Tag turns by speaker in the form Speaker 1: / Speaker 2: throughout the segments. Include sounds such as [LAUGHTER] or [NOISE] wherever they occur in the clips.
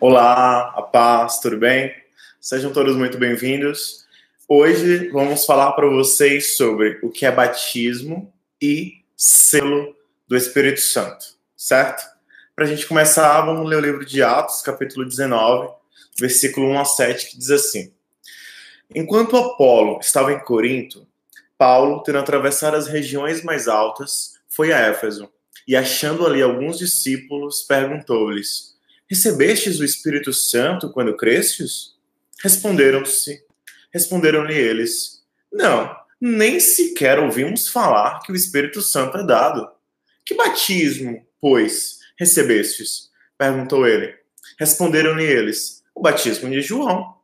Speaker 1: Olá, a paz, tudo bem? Sejam todos muito bem-vindos. Hoje vamos falar para vocês sobre o que é batismo e selo do Espírito Santo, certo? Para a gente começar, vamos ler o livro de Atos, capítulo 19, versículo 1 a 7, que diz assim: Enquanto Apolo estava em Corinto, Paulo, tendo atravessado as regiões mais altas, foi a Éfeso e, achando ali alguns discípulos, perguntou-lhes: Recebestes o Espírito Santo quando crestes? Responderam-se, responderam-lhe eles: Não, nem sequer ouvimos falar que o Espírito Santo é dado. Que batismo, pois, recebestes? perguntou ele. Responderam-lhe eles: O batismo de João.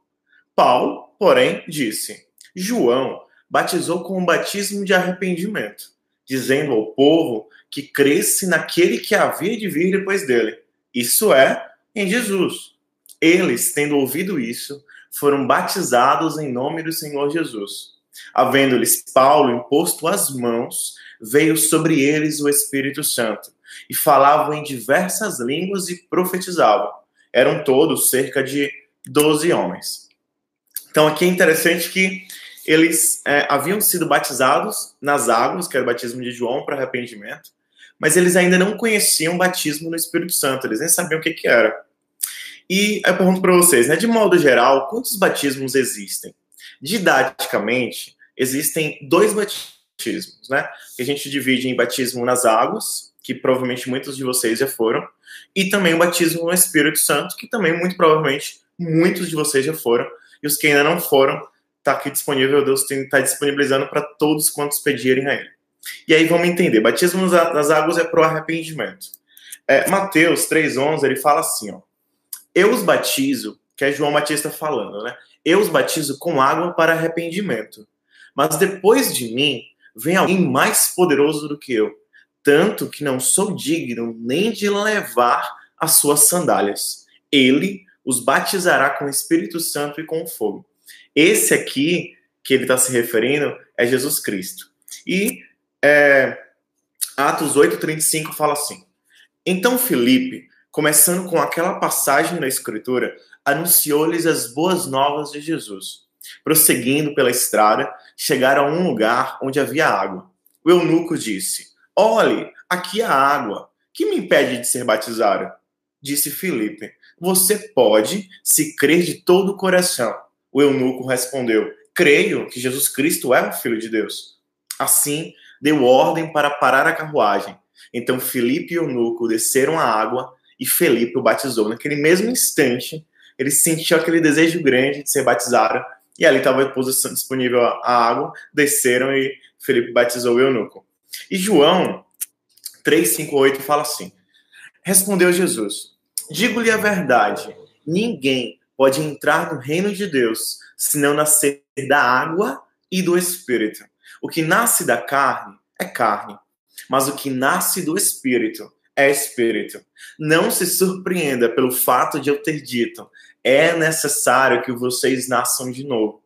Speaker 1: Paulo, porém, disse: João batizou com o batismo de arrependimento, dizendo ao povo que cresce naquele que havia de vir depois dele. Isso é, em Jesus. Eles, tendo ouvido isso, foram batizados em nome do Senhor Jesus. Havendo-lhes Paulo imposto as mãos, veio sobre eles o Espírito Santo, e falavam em diversas línguas e profetizavam. Eram todos cerca de doze homens. Então aqui é interessante que eles é, haviam sido batizados nas águas, que era o batismo de João para arrependimento, mas eles ainda não conheciam o batismo no Espírito Santo, eles nem sabiam o que, que era. E eu pergunto para vocês, né, de modo geral, quantos batismos existem? Didaticamente, existem dois batismos, né? Que a gente divide em batismo nas águas, que provavelmente muitos de vocês já foram, e também o batismo no Espírito Santo, que também muito provavelmente muitos de vocês já foram, e os que ainda não foram, está aqui disponível, Deus está disponibilizando para todos quantos pedirem a Ele. E aí vamos entender, batismo nas águas é para o arrependimento. É, Mateus 3,11, ele fala assim, ó, eu os batizo, que é João Batista falando, né? Eu os batizo com água para arrependimento. Mas depois de mim vem alguém mais poderoso do que eu, tanto que não sou digno nem de levar as suas sandálias. Ele os batizará com o Espírito Santo e com fogo. Esse aqui que ele está se referindo é Jesus Cristo. E é, Atos 8,35 fala assim: Então Felipe começando com aquela passagem da Escritura, anunciou-lhes as boas novas de Jesus. Prosseguindo pela estrada, chegaram a um lugar onde havia água. O eunuco disse: Olhe, aqui há água. Que me impede de ser batizado? Disse Filipe: Você pode, se crer de todo o coração. O eunuco respondeu: Creio que Jesus Cristo é o Filho de Deus. Assim, deu ordem para parar a carruagem. Então Filipe e o eunuco desceram a água e Felipe o batizou. Naquele mesmo instante, ele sentiu aquele desejo grande de ser batizado, e ali estava disponível a água, desceram e Felipe batizou o eunuco. E João 3,58 fala assim: Respondeu Jesus: Digo-lhe a verdade, ninguém pode entrar no reino de Deus se não nascer da água e do espírito. O que nasce da carne é carne, mas o que nasce do espírito é espírito. Não se surpreenda pelo fato de eu ter dito: é necessário que vocês nasçam de novo.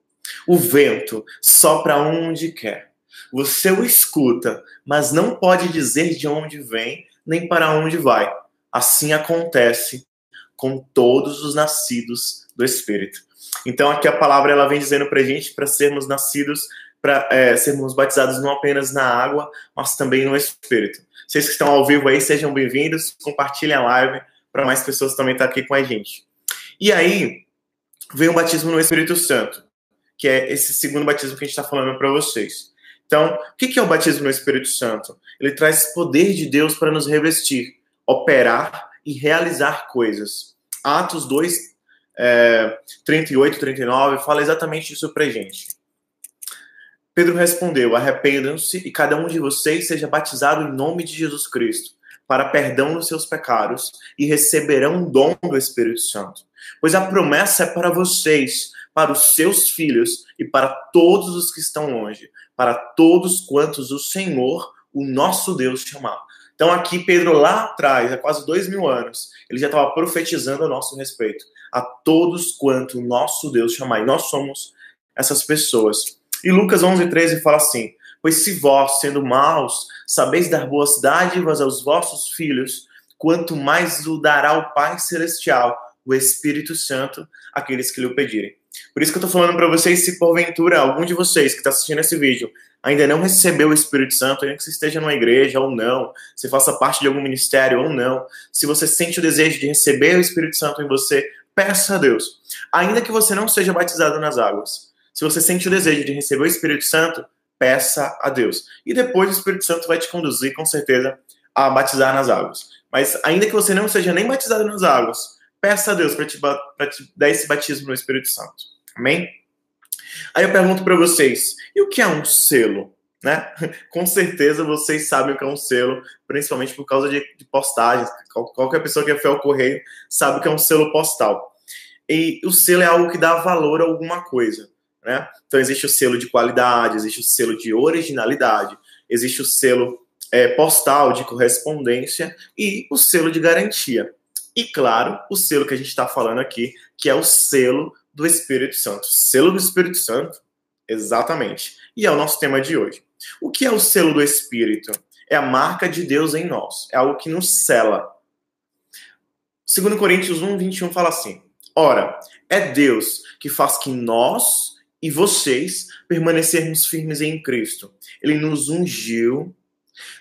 Speaker 1: O vento sopra onde quer. Você o escuta, mas não pode dizer de onde vem nem para onde vai. Assim acontece com todos os nascidos do Espírito. Então aqui a palavra ela vem dizendo para gente para sermos nascidos, para é, sermos batizados não apenas na água, mas também no Espírito. Vocês que estão ao vivo aí, sejam bem-vindos. Compartilhem a live para mais pessoas também estar aqui com a gente. E aí, vem o batismo no Espírito Santo, que é esse segundo batismo que a gente está falando para vocês. Então, o que é o batismo no Espírito Santo? Ele traz poder de Deus para nos revestir, operar e realizar coisas. Atos 2, é, 38, 39 fala exatamente isso para gente. Pedro respondeu: Arrependam-se e cada um de vocês seja batizado em nome de Jesus Cristo, para perdão dos seus pecados, e receberão o dom do Espírito Santo. Pois a promessa é para vocês, para os seus filhos e para todos os que estão longe, para todos quantos o Senhor, o nosso Deus, chamar. Então, aqui, Pedro, lá atrás, há quase dois mil anos, ele já estava profetizando a nosso respeito. A todos quanto o nosso Deus chamar. E nós somos essas pessoas. E Lucas 11, 13 fala assim: Pois se vós, sendo maus, sabeis dar boas dádivas aos vossos filhos, quanto mais o dará o Pai Celestial o Espírito Santo àqueles que lhe o pedirem. Por isso que eu estou falando para vocês, se porventura algum de vocês que está assistindo esse vídeo ainda não recebeu o Espírito Santo, ainda que você esteja numa igreja ou não, se faça parte de algum ministério ou não, se você sente o desejo de receber o Espírito Santo em você, peça a Deus. Ainda que você não seja batizado nas águas, se você sente o desejo de receber o Espírito Santo, peça a Deus. E depois o Espírito Santo vai te conduzir, com certeza, a batizar nas águas. Mas ainda que você não seja nem batizado nas águas, peça a Deus para te, te dar esse batismo no Espírito Santo. Amém? Aí eu pergunto para vocês, e o que é um selo? Né? [LAUGHS] Com certeza vocês sabem o que é um selo, principalmente por causa de, de postagens. Qualquer pessoa que é fiel ao correio sabe o que é um selo postal. E o selo é algo que dá valor a alguma coisa. Né? Então existe o selo de qualidade, existe o selo de originalidade, existe o selo é, postal de correspondência e o selo de garantia. E claro, o selo que a gente está falando aqui, que é o selo do Espírito Santo. Selo do Espírito Santo, exatamente. E é o nosso tema de hoje. O que é o selo do Espírito? É a marca de Deus em nós, é algo que nos cela. 2 Coríntios 1, 21 fala assim: Ora, é Deus que faz que nós e vocês permanecermos firmes em Cristo. Ele nos ungiu,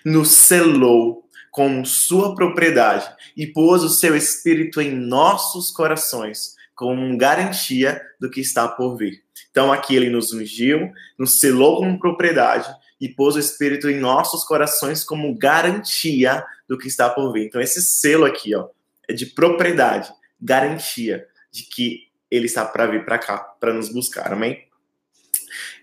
Speaker 1: nos selou com sua propriedade e pôs o seu espírito em nossos corações como garantia do que está por vir. Então aqui ele nos ungiu, nos selou como propriedade e pôs o Espírito em nossos corações como garantia do que está por vir. Então esse selo aqui, ó, é de propriedade, garantia de que ele está para vir para cá, para nos buscar, amém?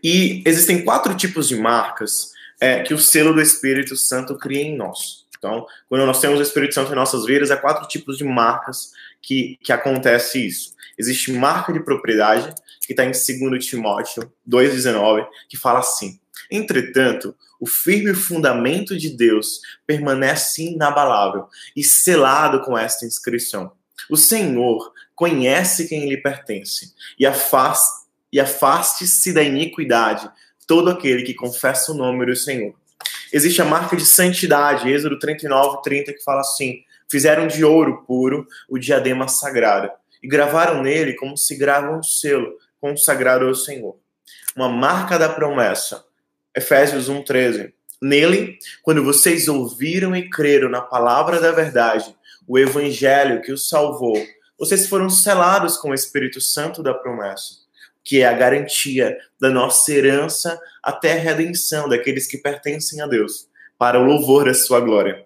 Speaker 1: E existem quatro tipos de marcas é, que o selo do Espírito Santo cria em nós. Então, quando nós temos o Espírito Santo em nossas vidas, há quatro tipos de marcas que, que acontece isso. Existe marca de propriedade, que está em 2 Timóteo 2,19, que fala assim: Entretanto, o firme fundamento de Deus permanece inabalável e selado com esta inscrição. O Senhor conhece quem lhe pertence e afaste-se e afaste da iniquidade todo aquele que confessa o nome do Senhor. Existe a marca de santidade, Êxodo 39, 30, que fala assim: Fizeram de ouro puro o diadema sagrado e gravaram nele como se grava um selo consagrado ao Senhor. Uma marca da promessa. Efésios 1:13. Nele, quando vocês ouviram e creram na palavra da verdade, o evangelho que os salvou, vocês foram selados com o Espírito Santo da promessa, que é a garantia da nossa herança até a redenção daqueles que pertencem a Deus, para o louvor da sua glória.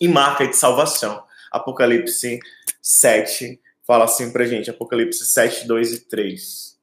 Speaker 1: E marca de salvação. Apocalipse 7, fala assim pra gente, Apocalipse 7, 2 e 3.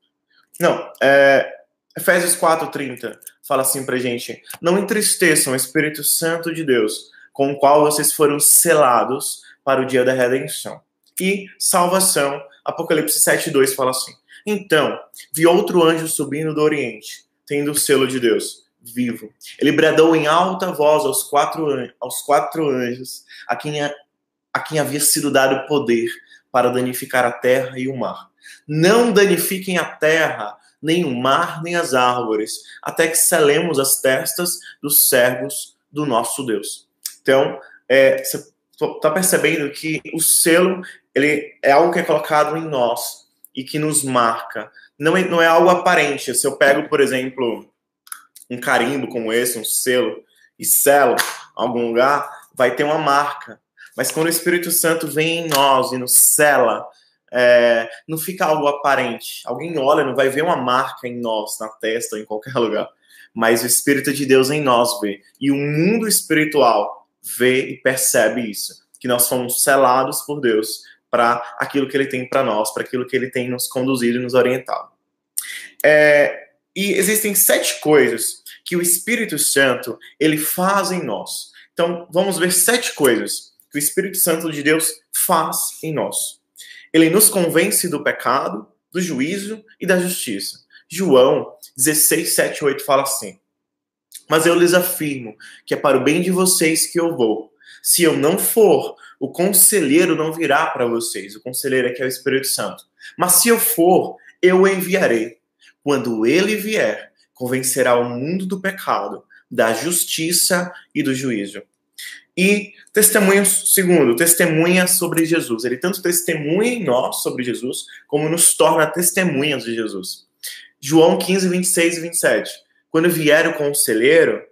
Speaker 1: Não, é, Efésios 4, 30 fala assim pra gente: Não entristeçam o Espírito Santo de Deus, com o qual vocês foram selados para o dia da redenção. E salvação, Apocalipse 7, 2 fala assim: Então, vi outro anjo subindo do Oriente, tendo o selo de Deus, vivo. Ele bradou em alta voz aos quatro, aos quatro anjos, a quem, a quem havia sido dado poder para danificar a terra e o mar. Não danifiquem a terra, nem o mar, nem as árvores, até que selemos as testas dos servos do nosso Deus. Então, é, você está percebendo que o selo ele é algo que é colocado em nós e que nos marca. Não é, não é algo aparente. Se eu pego, por exemplo, um carimbo como esse, um selo, e selo algum lugar, vai ter uma marca. Mas quando o Espírito Santo vem em nós e nos cela, é, não fica algo aparente. Alguém olha, não vai ver uma marca em nós, na testa ou em qualquer [LAUGHS] lugar. Mas o Espírito de Deus em nós vê. E o mundo espiritual vê e percebe isso. Que nós fomos selados por Deus para aquilo que Ele tem para nós, para aquilo que Ele tem nos conduzido e nos orientado. É, e existem sete coisas que o Espírito Santo ele faz em nós. Então, vamos ver sete coisas que o Espírito Santo de Deus faz em nós. Ele nos convence do pecado, do juízo e da justiça. João 16, 7, 8 fala assim: Mas eu lhes afirmo que é para o bem de vocês que eu vou. Se eu não for, o conselheiro não virá para vocês. O conselheiro aqui é o Espírito Santo. Mas se eu for, eu o enviarei. Quando ele vier, convencerá o mundo do pecado, da justiça e do juízo. E testemunho segundo, testemunha sobre Jesus. Ele tanto testemunha em nós sobre Jesus, como nos torna testemunhas de Jesus. João 15, 26 e 27. Quando vier o conselheiro,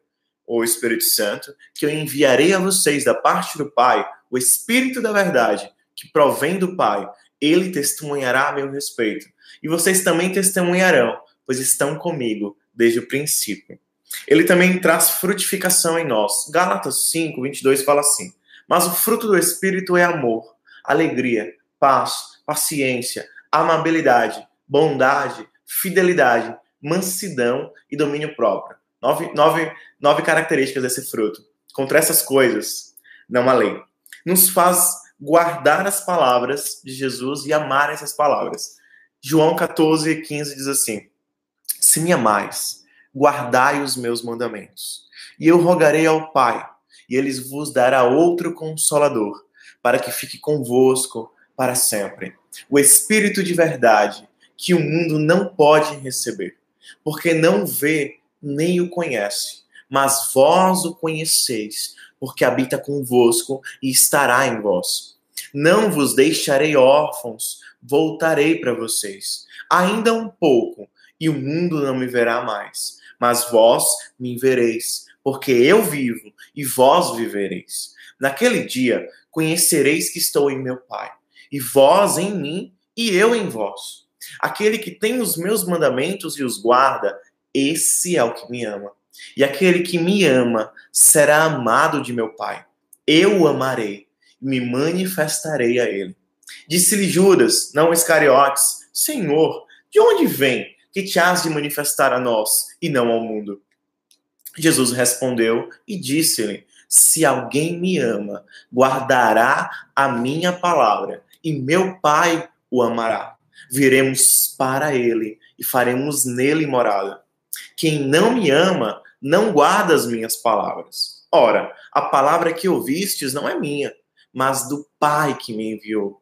Speaker 1: o Espírito Santo, que eu enviarei a vocês da parte do Pai, o Espírito da verdade, que provém do Pai, ele testemunhará a meu respeito. E vocês também testemunharão, pois estão comigo desde o princípio. Ele também traz frutificação em nós. Gálatas 5, 22 fala assim: Mas o fruto do Espírito é amor, alegria, paz, paciência, amabilidade, bondade, fidelidade, mansidão e domínio próprio. Nove, nove, nove características desse fruto. Contra essas coisas, não há lei. Nos faz guardar as palavras de Jesus e amar essas palavras. João 14, 15 diz assim: Se me amais, guardai os meus mandamentos. E eu rogarei ao Pai, e ele vos dará outro consolador, para que fique convosco para sempre. O Espírito de verdade, que o mundo não pode receber, porque não vê nem o conhece. Mas vós o conheceis, porque habita convosco e estará em vós. Não vos deixarei órfãos, voltarei para vocês. Ainda um pouco, e o mundo não me verá mais mas vós me vereis, porque eu vivo e vós vivereis. Naquele dia conhecereis que estou em meu Pai, e vós em mim e eu em vós. Aquele que tem os meus mandamentos e os guarda, esse é o que me ama. E aquele que me ama será amado de meu Pai. Eu o amarei e me manifestarei a ele. Disse-lhe Judas, não Iscariotes, Senhor, de onde vem que te has de manifestar a nós e não ao mundo? Jesus respondeu e disse-lhe: Se alguém me ama, guardará a minha palavra, e meu Pai o amará. Viremos para ele e faremos nele morada. Quem não me ama, não guarda as minhas palavras. Ora, a palavra que ouvistes não é minha, mas do Pai que me enviou.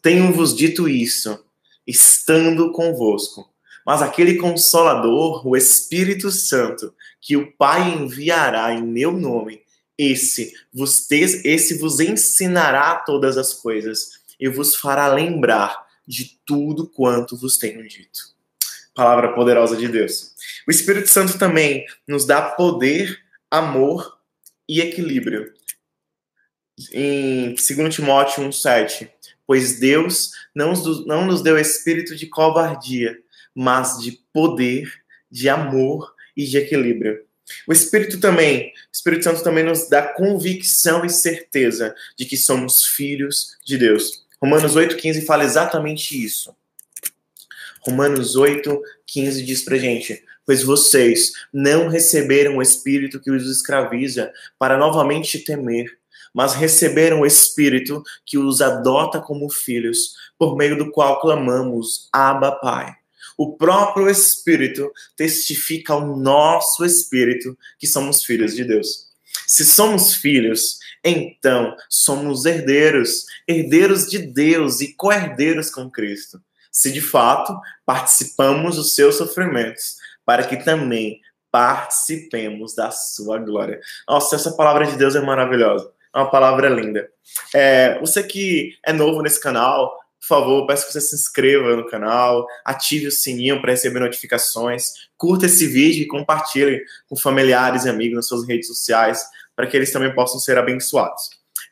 Speaker 1: Tenho-vos dito isso, estando convosco mas aquele consolador, o Espírito Santo, que o Pai enviará em meu nome, esse vos, esse vos ensinará todas as coisas e vos fará lembrar de tudo quanto vos tenho dito. Palavra poderosa de Deus. O Espírito Santo também nos dá poder, amor e equilíbrio. Em 2 Timóteo 1,7, pois Deus não, nos deu espírito de covardia, mas de poder, de amor e de equilíbrio. O Espírito também, o Espírito Santo também nos dá convicção e certeza de que somos filhos de Deus. Romanos 8,15 fala exatamente isso. Romanos 8,15 diz pra gente: Pois vocês não receberam o Espírito que os escraviza para novamente temer, mas receberam o Espírito que os adota como filhos, por meio do qual clamamos: Abba, Pai. O próprio Espírito testifica ao nosso espírito que somos filhos de Deus. Se somos filhos, então somos herdeiros, herdeiros de Deus e co-herdeiros com Cristo. Se de fato participamos dos seus sofrimentos, para que também participemos da sua glória. Nossa, essa palavra de Deus é maravilhosa. É uma palavra linda. É, você que é novo nesse canal, por favor, peço que você se inscreva no canal, ative o sininho para receber notificações, curta esse vídeo e compartilhe com familiares e amigos nas suas redes sociais, para que eles também possam ser abençoados.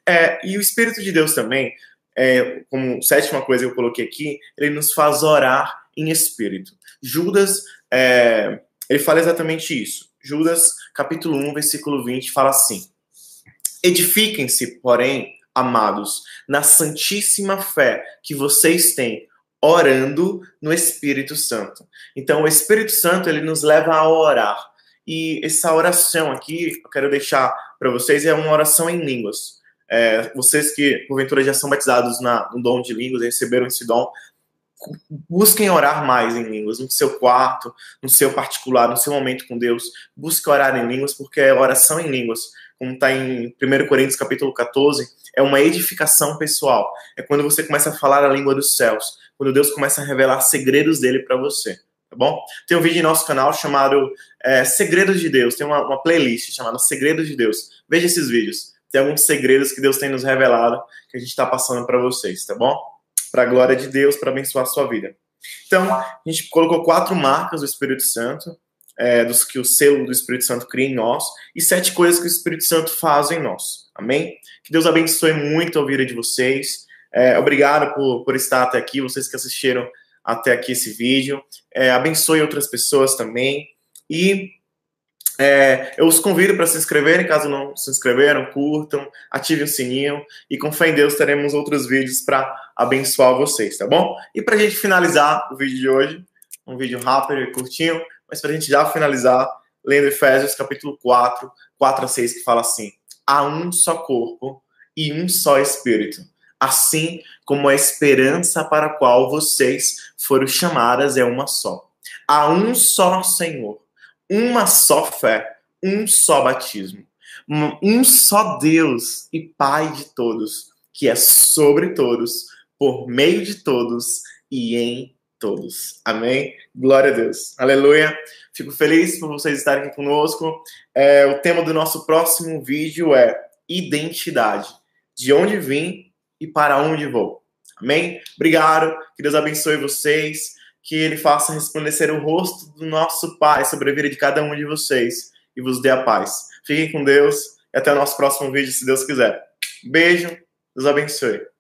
Speaker 1: É, e o Espírito de Deus também, é, como sétima coisa que eu coloquei aqui, ele nos faz orar em espírito. Judas, é, ele fala exatamente isso. Judas, capítulo 1, versículo 20, fala assim: Edifiquem-se, porém, amados, na santíssima fé que vocês têm, orando no Espírito Santo. Então, o Espírito Santo ele nos leva a orar. E essa oração aqui, eu quero deixar para vocês, é uma oração em línguas. É, vocês que, porventura, já são batizados na, no dom de línguas, receberam esse dom, busquem orar mais em línguas, no seu quarto, no seu particular, no seu momento com Deus. Busque orar em línguas, porque a oração em línguas, como está em 1 Coríntios capítulo 14, é uma edificação pessoal. É quando você começa a falar a língua dos céus, quando Deus começa a revelar segredos dele para você. Tá bom? Tem um vídeo em nosso canal chamado é, Segredos de Deus. Tem uma, uma playlist chamada Segredos de Deus. Veja esses vídeos. tem alguns segredos que Deus tem nos revelado que a gente está passando para vocês, tá bom? Para a glória de Deus, para abençoar a sua vida. Então, a gente colocou quatro marcas do Espírito Santo, é, dos que o selo do Espírito Santo cria em nós, e sete coisas que o Espírito Santo faz em nós. Amém? Que Deus abençoe muito a vida de vocês. É, obrigado por, por estar até aqui, vocês que assistiram até aqui esse vídeo. É, abençoe outras pessoas também. E é, eu os convido para se inscreverem, caso não se inscreveram, curtam, ativem o sininho e com fé em Deus teremos outros vídeos para abençoar vocês, tá bom? E para a gente finalizar o vídeo de hoje, um vídeo rápido e curtinho, mas para a gente já finalizar, lendo Efésios capítulo 4, 4 a 6, que fala assim: há um só corpo e um só espírito, assim como a esperança para a qual vocês foram chamadas é uma só. Há um só Senhor uma só fé, um só batismo, um só Deus e Pai de todos, que é sobre todos, por meio de todos e em todos. Amém? Glória a Deus. Aleluia. Fico feliz por vocês estarem aqui conosco. É, o tema do nosso próximo vídeo é identidade. De onde vim e para onde vou. Amém? Obrigado. Que Deus abençoe vocês que ele faça resplandecer o rosto do nosso Pai sobre a vida de cada um de vocês e vos dê a paz. Fiquem com Deus e até o nosso próximo vídeo, se Deus quiser. Beijo, Deus abençoe.